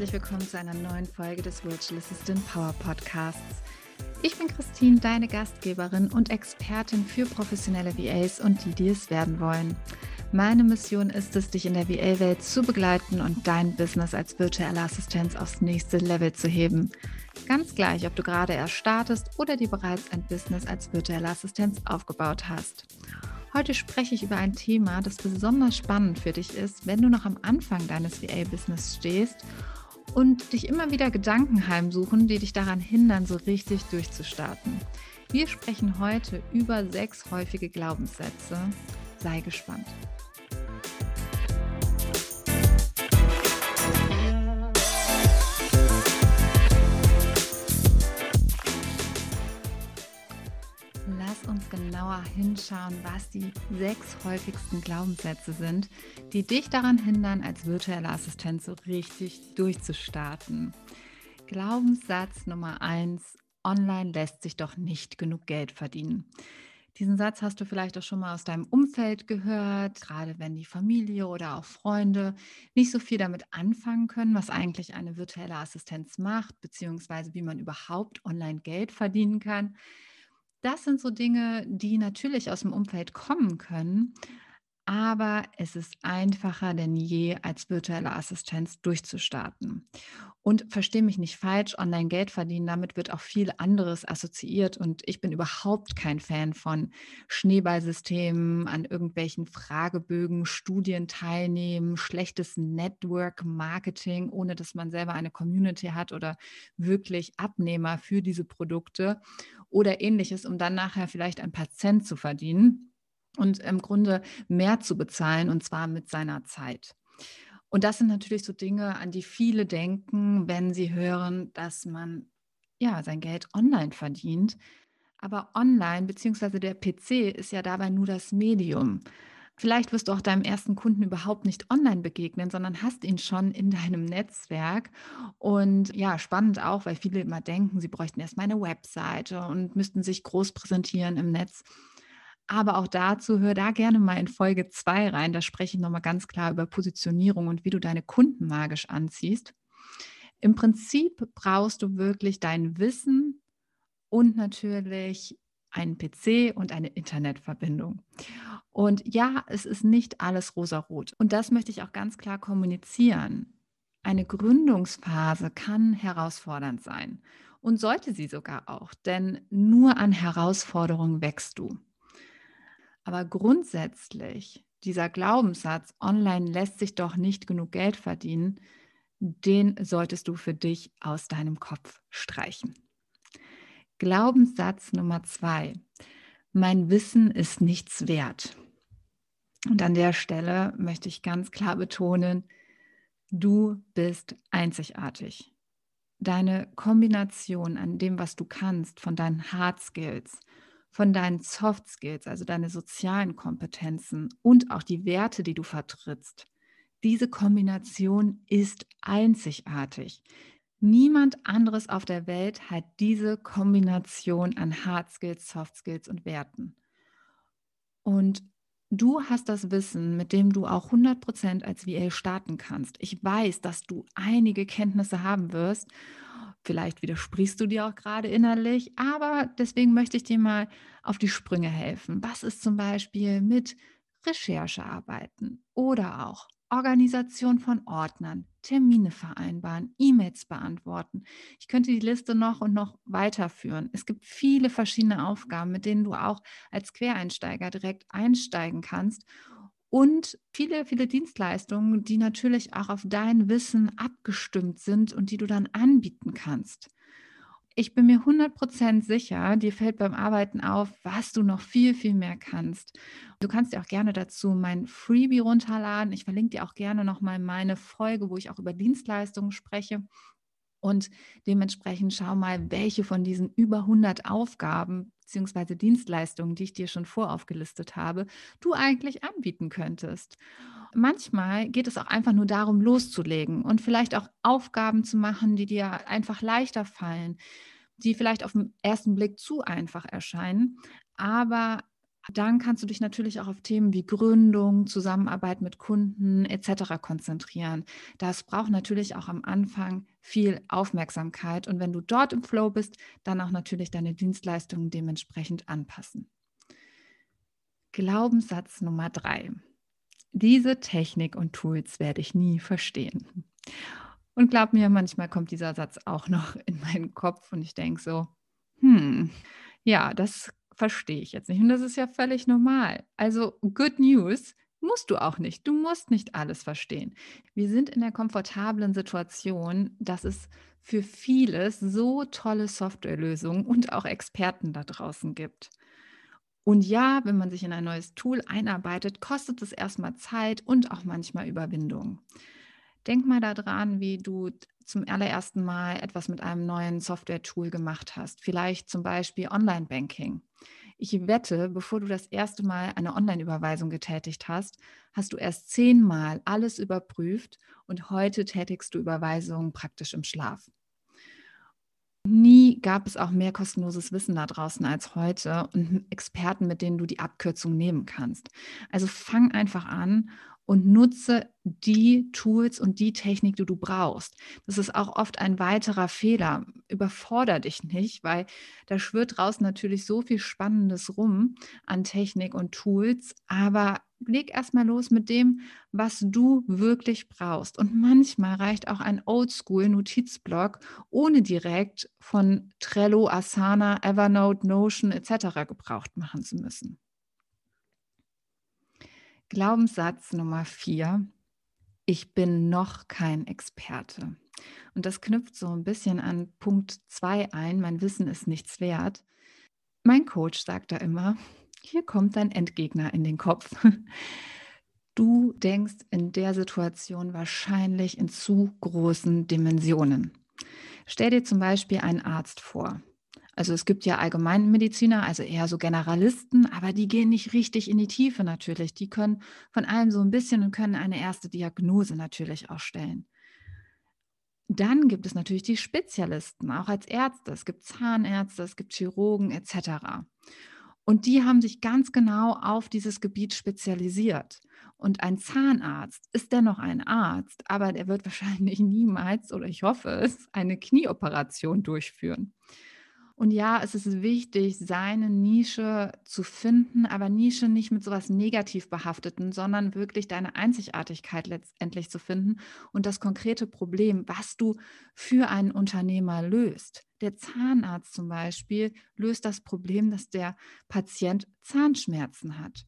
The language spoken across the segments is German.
herzlich willkommen zu einer neuen Folge des Virtual Assistant Power Podcasts. Ich bin Christine, deine Gastgeberin und Expertin für professionelle VAs und die, die es werden wollen. Meine Mission ist es, dich in der VA-Welt zu begleiten und dein Business als virtuelle Assistenz aufs nächste Level zu heben. Ganz gleich, ob du gerade erst startest oder dir bereits ein Business als virtuelle Assistenz aufgebaut hast. Heute spreche ich über ein Thema, das besonders spannend für dich ist, wenn du noch am Anfang deines VA-Business stehst und dich immer wieder Gedanken heimsuchen, die dich daran hindern, so richtig durchzustarten. Wir sprechen heute über sechs häufige Glaubenssätze. Sei gespannt. Genauer hinschauen, was die sechs häufigsten Glaubenssätze sind, die dich daran hindern, als virtuelle Assistent so richtig durchzustarten. Glaubenssatz Nummer eins: Online lässt sich doch nicht genug Geld verdienen. Diesen Satz hast du vielleicht auch schon mal aus deinem Umfeld gehört, gerade wenn die Familie oder auch Freunde nicht so viel damit anfangen können, was eigentlich eine virtuelle Assistenz macht, beziehungsweise wie man überhaupt online Geld verdienen kann. Das sind so Dinge, die natürlich aus dem Umfeld kommen können, aber es ist einfacher denn je, als virtuelle Assistenz durchzustarten. Und verstehe mich nicht falsch, online Geld verdienen, damit wird auch viel anderes assoziiert. Und ich bin überhaupt kein Fan von Schneeballsystemen, an irgendwelchen Fragebögen, Studien teilnehmen, schlechtes Network-Marketing, ohne dass man selber eine Community hat oder wirklich Abnehmer für diese Produkte oder ähnliches, um dann nachher vielleicht ein paar Cent zu verdienen und im Grunde mehr zu bezahlen und zwar mit seiner Zeit. Und das sind natürlich so Dinge, an die viele denken, wenn sie hören, dass man ja sein Geld online verdient. Aber online bzw. der PC ist ja dabei nur das Medium. Vielleicht wirst du auch deinem ersten Kunden überhaupt nicht online begegnen, sondern hast ihn schon in deinem Netzwerk. Und ja, spannend auch, weil viele immer denken, sie bräuchten erstmal eine Webseite und müssten sich groß präsentieren im Netz. Aber auch dazu hör da gerne mal in Folge 2 rein. Da spreche ich nochmal ganz klar über Positionierung und wie du deine Kunden magisch anziehst. Im Prinzip brauchst du wirklich dein Wissen und natürlich einen PC und eine Internetverbindung. Und ja, es ist nicht alles rosarot. Und das möchte ich auch ganz klar kommunizieren. Eine Gründungsphase kann herausfordernd sein und sollte sie sogar auch, denn nur an Herausforderungen wächst du. Aber grundsätzlich, dieser Glaubenssatz, online lässt sich doch nicht genug Geld verdienen, den solltest du für dich aus deinem Kopf streichen. Glaubenssatz Nummer zwei. Mein Wissen ist nichts wert. Und an der Stelle möchte ich ganz klar betonen, du bist einzigartig. Deine Kombination an dem, was du kannst, von deinen Hard Skills, von deinen Soft Skills, also deine sozialen Kompetenzen und auch die Werte, die du vertrittst. Diese Kombination ist einzigartig. Niemand anderes auf der Welt hat diese Kombination an Hard Skills, Soft Skills und Werten. Und du hast das Wissen, mit dem du auch 100% als VA starten kannst. Ich weiß, dass du einige Kenntnisse haben wirst Vielleicht widersprichst du dir auch gerade innerlich, aber deswegen möchte ich dir mal auf die Sprünge helfen. Was ist zum Beispiel mit Recherchearbeiten oder auch Organisation von Ordnern, Termine vereinbaren, E-Mails beantworten. Ich könnte die Liste noch und noch weiterführen. Es gibt viele verschiedene Aufgaben, mit denen du auch als Quereinsteiger direkt einsteigen kannst und viele, viele Dienstleistungen, die natürlich auch auf dein Wissen abgestimmt sind und die du dann anbieten kannst. Ich bin mir 100% sicher, dir fällt beim Arbeiten auf, was du noch viel, viel mehr kannst. Du kannst dir auch gerne dazu mein Freebie runterladen. Ich verlinke dir auch gerne nochmal meine Folge, wo ich auch über Dienstleistungen spreche. Und dementsprechend schau mal, welche von diesen über 100 Aufgaben bzw. Dienstleistungen, die ich dir schon voraufgelistet habe, du eigentlich anbieten könntest. Manchmal geht es auch einfach nur darum, loszulegen und vielleicht auch Aufgaben zu machen, die dir einfach leichter fallen, die vielleicht auf den ersten Blick zu einfach erscheinen, aber Dann kannst du dich natürlich auch auf Themen wie Gründung, Zusammenarbeit mit Kunden etc. konzentrieren. Das braucht natürlich auch am Anfang viel Aufmerksamkeit und wenn du dort im Flow bist, dann auch natürlich deine Dienstleistungen dementsprechend anpassen. Glaubenssatz Nummer drei. Diese Technik und Tools werde ich nie verstehen. Und glaub mir, manchmal kommt dieser Satz auch noch in meinen Kopf und ich denke so, hm, ja, das verstehe ich jetzt nicht. Und das ist ja völlig normal. Also, good news, musst du auch nicht. Du musst nicht alles verstehen. Wir sind in der komfortablen Situation, dass es für vieles so tolle Softwarelösungen und auch Experten da draußen gibt. Und ja, wenn man sich in ein neues Tool einarbeitet, kostet es erstmal Zeit und auch manchmal Überwindung. Denk mal daran, wie du zum allerersten Mal etwas mit einem neuen Software-Tool gemacht hast. Vielleicht zum Beispiel Online-Banking. Ich wette, bevor du das erste Mal eine Online-Überweisung getätigt hast, hast du erst zehnmal alles überprüft und heute tätigst du Überweisungen praktisch im Schlaf. Nie gab es auch mehr kostenloses Wissen da draußen als heute und Experten, mit denen du die Abkürzung nehmen kannst. Also fang einfach an und nutze die Tools und die Technik, die du brauchst. Das ist auch oft ein weiterer Fehler. Überforder dich nicht, weil da schwirrt draußen natürlich so viel Spannendes rum an Technik und Tools, aber leg erstmal los mit dem, was du wirklich brauchst. Und manchmal reicht auch ein Oldschool-Notizblock, ohne direkt von Trello, Asana, Evernote, Notion etc. gebraucht machen zu müssen. Glaubenssatz Nummer vier. Ich bin noch kein Experte. Und das knüpft so ein bisschen an Punkt zwei ein. Mein Wissen ist nichts wert. Mein Coach sagt da immer, hier kommt dein Endgegner in den Kopf. Du denkst in der Situation wahrscheinlich in zu großen Dimensionen. Stell dir zum Beispiel einen Arzt vor. Also es gibt ja Allgemeinmediziner, also eher so Generalisten, aber die gehen nicht richtig in die Tiefe natürlich. Die können von allem so ein bisschen und können eine erste Diagnose natürlich auch stellen. Dann gibt es natürlich die Spezialisten, auch als Ärzte. Es gibt Zahnärzte, es gibt Chirurgen etc. Und die haben sich ganz genau auf dieses Gebiet spezialisiert. Und ein Zahnarzt ist dennoch ein Arzt, aber der wird wahrscheinlich niemals, oder ich hoffe es, eine Knieoperation durchführen. Und ja, es ist wichtig, seine Nische zu finden, aber Nische nicht mit sowas negativ behafteten, sondern wirklich deine Einzigartigkeit letztendlich zu finden und das konkrete Problem, was du für einen Unternehmer löst. Der Zahnarzt zum Beispiel löst das Problem, dass der Patient Zahnschmerzen hat.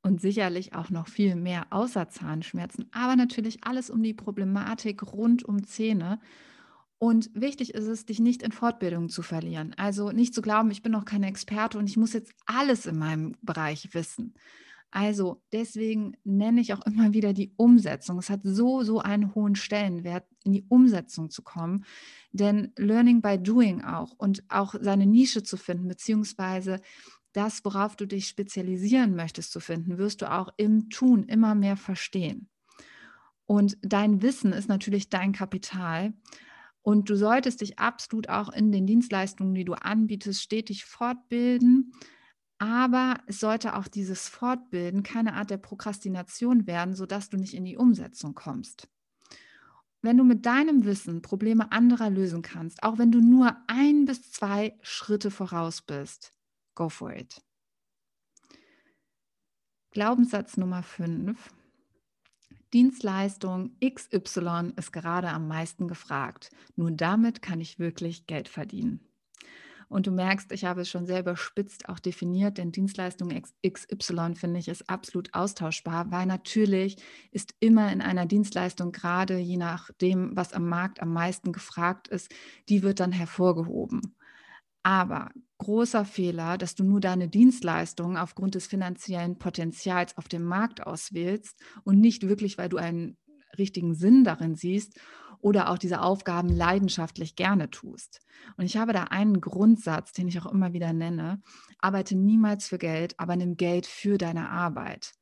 Und sicherlich auch noch viel mehr außer Zahnschmerzen, aber natürlich alles um die Problematik rund um Zähne. Und wichtig ist es, dich nicht in Fortbildung zu verlieren. Also nicht zu glauben, ich bin noch keine Experte und ich muss jetzt alles in meinem Bereich wissen. Also deswegen nenne ich auch immer wieder die Umsetzung. Es hat so, so einen hohen Stellenwert, in die Umsetzung zu kommen. Denn Learning by Doing auch und auch seine Nische zu finden, beziehungsweise das, worauf du dich spezialisieren möchtest, zu finden, wirst du auch im Tun immer mehr verstehen. Und dein Wissen ist natürlich dein Kapital. Und du solltest dich absolut auch in den Dienstleistungen, die du anbietest, stetig fortbilden. Aber es sollte auch dieses Fortbilden keine Art der Prokrastination werden, sodass du nicht in die Umsetzung kommst. Wenn du mit deinem Wissen Probleme anderer lösen kannst, auch wenn du nur ein bis zwei Schritte voraus bist, go for it. Glaubenssatz Nummer 5. Dienstleistung XY ist gerade am meisten gefragt. Nur damit kann ich wirklich Geld verdienen. Und du merkst, ich habe es schon selber spitzt auch definiert, denn Dienstleistung XY finde ich ist absolut austauschbar, weil natürlich ist immer in einer Dienstleistung gerade je nachdem, was am Markt am meisten gefragt ist, die wird dann hervorgehoben. Aber großer Fehler, dass du nur deine Dienstleistungen aufgrund des finanziellen Potenzials auf dem Markt auswählst und nicht wirklich, weil du einen richtigen Sinn darin siehst oder auch diese Aufgaben leidenschaftlich gerne tust. Und ich habe da einen Grundsatz, den ich auch immer wieder nenne. Arbeite niemals für Geld, aber nimm Geld für deine Arbeit.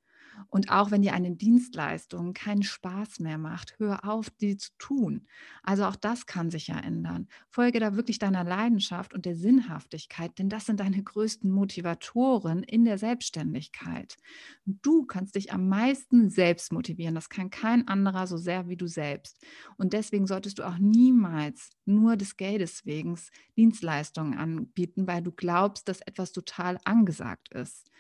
Und auch wenn dir eine Dienstleistung keinen Spaß mehr macht, hör auf, die zu tun. Also auch das kann sich ja ändern. Folge da wirklich deiner Leidenschaft und der Sinnhaftigkeit, denn das sind deine größten Motivatoren in der Selbstständigkeit. Du kannst dich am meisten selbst motivieren. Das kann kein anderer so sehr wie du selbst. Und deswegen solltest du auch niemals nur des Geldes wegen Dienstleistungen anbieten, weil du glaubst, dass etwas total angesagt ist.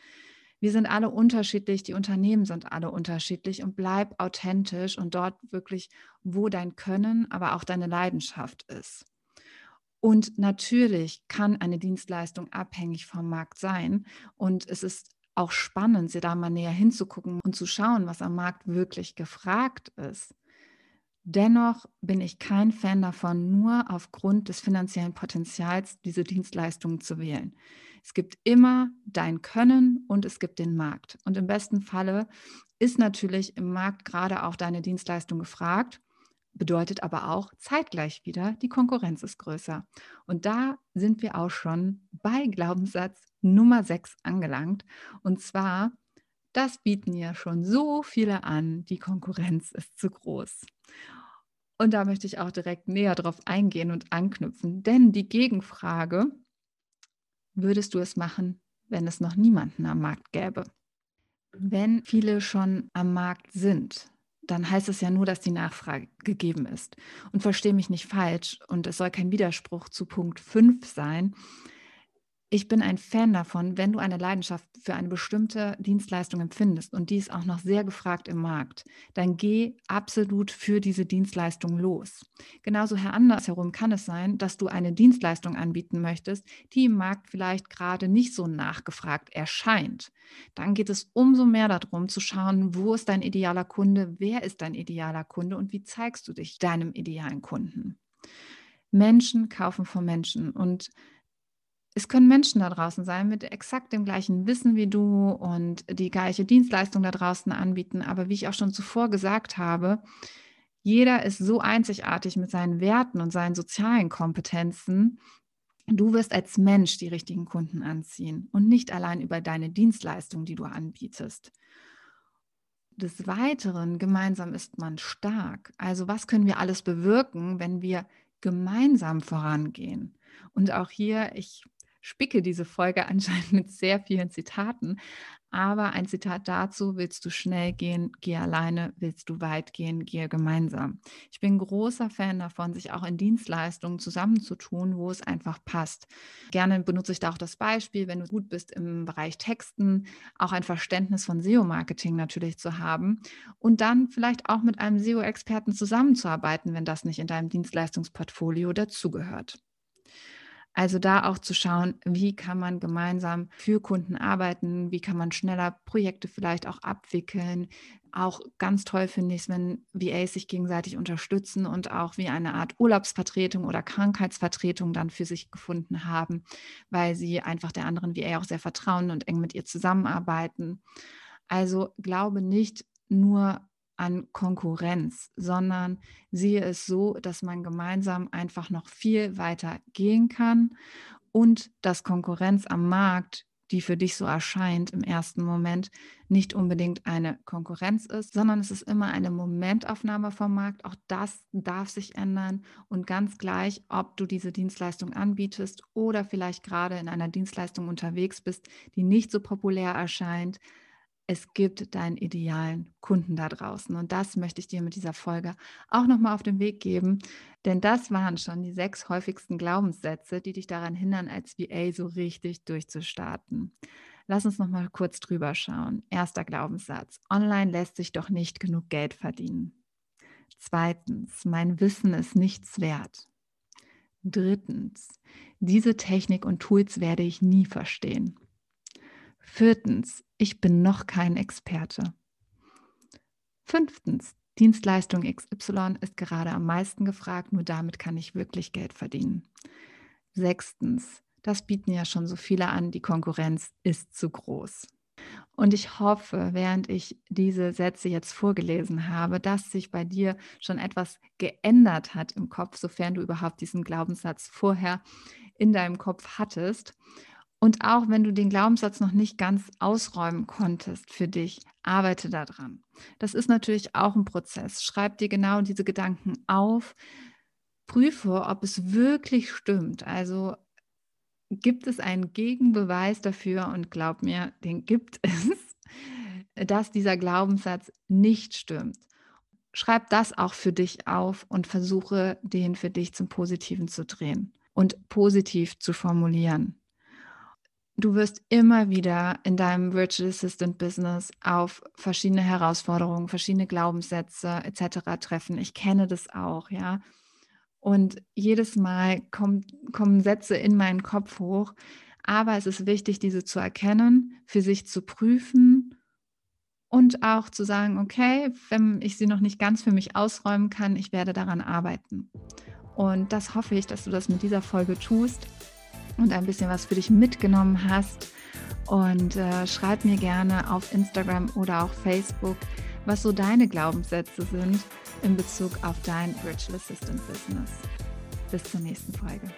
Wir sind alle unterschiedlich, die Unternehmen sind alle unterschiedlich und bleib authentisch und dort wirklich, wo dein Können, aber auch deine Leidenschaft ist. Und natürlich kann eine Dienstleistung abhängig vom Markt sein und es ist auch spannend, sie da mal näher hinzugucken und zu schauen, was am Markt wirklich gefragt ist. Dennoch bin ich kein Fan davon, nur aufgrund des finanziellen Potenzials diese Dienstleistungen zu wählen. Es gibt immer dein Können und es gibt den Markt. Und im besten Falle ist natürlich im Markt gerade auch deine Dienstleistung gefragt, bedeutet aber auch zeitgleich wieder, die Konkurrenz ist größer. Und da sind wir auch schon bei Glaubenssatz Nummer 6 angelangt. Und zwar, das bieten ja schon so viele an, die Konkurrenz ist zu groß. Und da möchte ich auch direkt näher drauf eingehen und anknüpfen, denn die Gegenfrage, würdest du es machen, wenn es noch niemanden am Markt gäbe? Wenn viele schon am Markt sind, dann heißt es ja nur, dass die Nachfrage gegeben ist. Und verstehe mich nicht falsch, und es soll kein Widerspruch zu Punkt 5 sein ich bin ein Fan davon, wenn du eine Leidenschaft für eine bestimmte Dienstleistung empfindest und die ist auch noch sehr gefragt im Markt, dann geh absolut für diese Dienstleistung los. Genauso andersherum kann es sein, dass du eine Dienstleistung anbieten möchtest, die im Markt vielleicht gerade nicht so nachgefragt erscheint. Dann geht es umso mehr darum zu schauen, wo ist dein idealer Kunde, wer ist dein idealer Kunde und wie zeigst du dich deinem idealen Kunden. Menschen kaufen von Menschen und es können Menschen da draußen sein mit exakt dem gleichen Wissen wie du und die gleiche Dienstleistung da draußen anbieten. Aber wie ich auch schon zuvor gesagt habe, jeder ist so einzigartig mit seinen Werten und seinen sozialen Kompetenzen. Du wirst als Mensch die richtigen Kunden anziehen und nicht allein über deine Dienstleistung, die du anbietest. Des Weiteren, gemeinsam ist man stark. Also was können wir alles bewirken, wenn wir gemeinsam vorangehen? Und auch hier, ich spicke diese Folge anscheinend mit sehr vielen Zitaten. Aber ein Zitat dazu, willst du schnell gehen, geh alleine, willst du weit gehen, gehe gemeinsam. Ich bin großer Fan davon, sich auch in Dienstleistungen zusammenzutun, wo es einfach passt. Gerne benutze ich da auch das Beispiel, wenn du gut bist im Bereich Texten, auch ein Verständnis von SEO-Marketing natürlich zu haben und dann vielleicht auch mit einem SEO-Experten zusammenzuarbeiten, wenn das nicht in deinem Dienstleistungsportfolio dazugehört. Also da auch zu schauen, wie kann man gemeinsam für Kunden arbeiten, wie kann man schneller Projekte vielleicht auch abwickeln. Auch ganz toll finde ich es, wenn VAs sich gegenseitig unterstützen und auch wie eine Art Urlaubsvertretung oder Krankheitsvertretung dann für sich gefunden haben, weil sie einfach der anderen VA auch sehr vertrauen und eng mit ihr zusammenarbeiten. Also glaube nicht nur an Konkurrenz, sondern sehe es so, dass man gemeinsam einfach noch viel weiter gehen kann und dass Konkurrenz am Markt, die für dich so erscheint im ersten Moment, nicht unbedingt eine Konkurrenz ist, sondern es ist immer eine Momentaufnahme vom Markt. Auch das darf sich ändern und ganz gleich, ob du diese Dienstleistung anbietest oder vielleicht gerade in einer Dienstleistung unterwegs bist, die nicht so populär erscheint, es gibt deinen idealen Kunden da draußen. Und das möchte ich dir mit dieser Folge auch nochmal auf den Weg geben. Denn das waren schon die sechs häufigsten Glaubenssätze, die dich daran hindern, als VA so richtig durchzustarten. Lass uns nochmal kurz drüber schauen. Erster Glaubenssatz. Online lässt sich doch nicht genug Geld verdienen. Zweitens, mein Wissen ist nichts wert. Drittens, diese Technik und Tools werde ich nie verstehen. Viertens, ich bin noch kein Experte. Fünftens, Dienstleistung XY ist gerade am meisten gefragt, nur damit kann ich wirklich Geld verdienen. Sechstens, das bieten ja schon so viele an, die Konkurrenz ist zu groß. Und ich hoffe, während ich diese Sätze jetzt vorgelesen habe, dass sich bei dir schon etwas geändert hat im Kopf, sofern du überhaupt diesen Glaubenssatz vorher in deinem Kopf hattest Und auch wenn du den Glaubenssatz noch nicht ganz ausräumen konntest für dich, arbeite daran. Das ist natürlich auch ein Prozess. Schreib dir genau diese Gedanken auf. Prüfe, ob es wirklich stimmt. Also gibt es einen Gegenbeweis dafür und glaub mir, den gibt es, dass dieser Glaubenssatz nicht stimmt. Schreib das auch für dich auf und versuche, den für dich zum Positiven zu drehen und positiv zu formulieren. Du wirst immer wieder in deinem Virtual Assistant Business auf verschiedene Herausforderungen, verschiedene Glaubenssätze etc. treffen. Ich kenne das auch, ja. Und jedes Mal kommt, kommen Sätze in meinen Kopf hoch. Aber es ist wichtig, diese zu erkennen, für sich zu prüfen und auch zu sagen, okay, wenn ich sie noch nicht ganz für mich ausräumen kann, ich werde daran arbeiten. Und das hoffe ich, dass du das mit dieser Folge tust und ein bisschen was für dich mitgenommen hast. Und äh, schreib mir gerne auf Instagram oder auch Facebook, was so deine Glaubenssätze sind in Bezug auf dein Virtual Assistant Business. Bis zur nächsten Folge.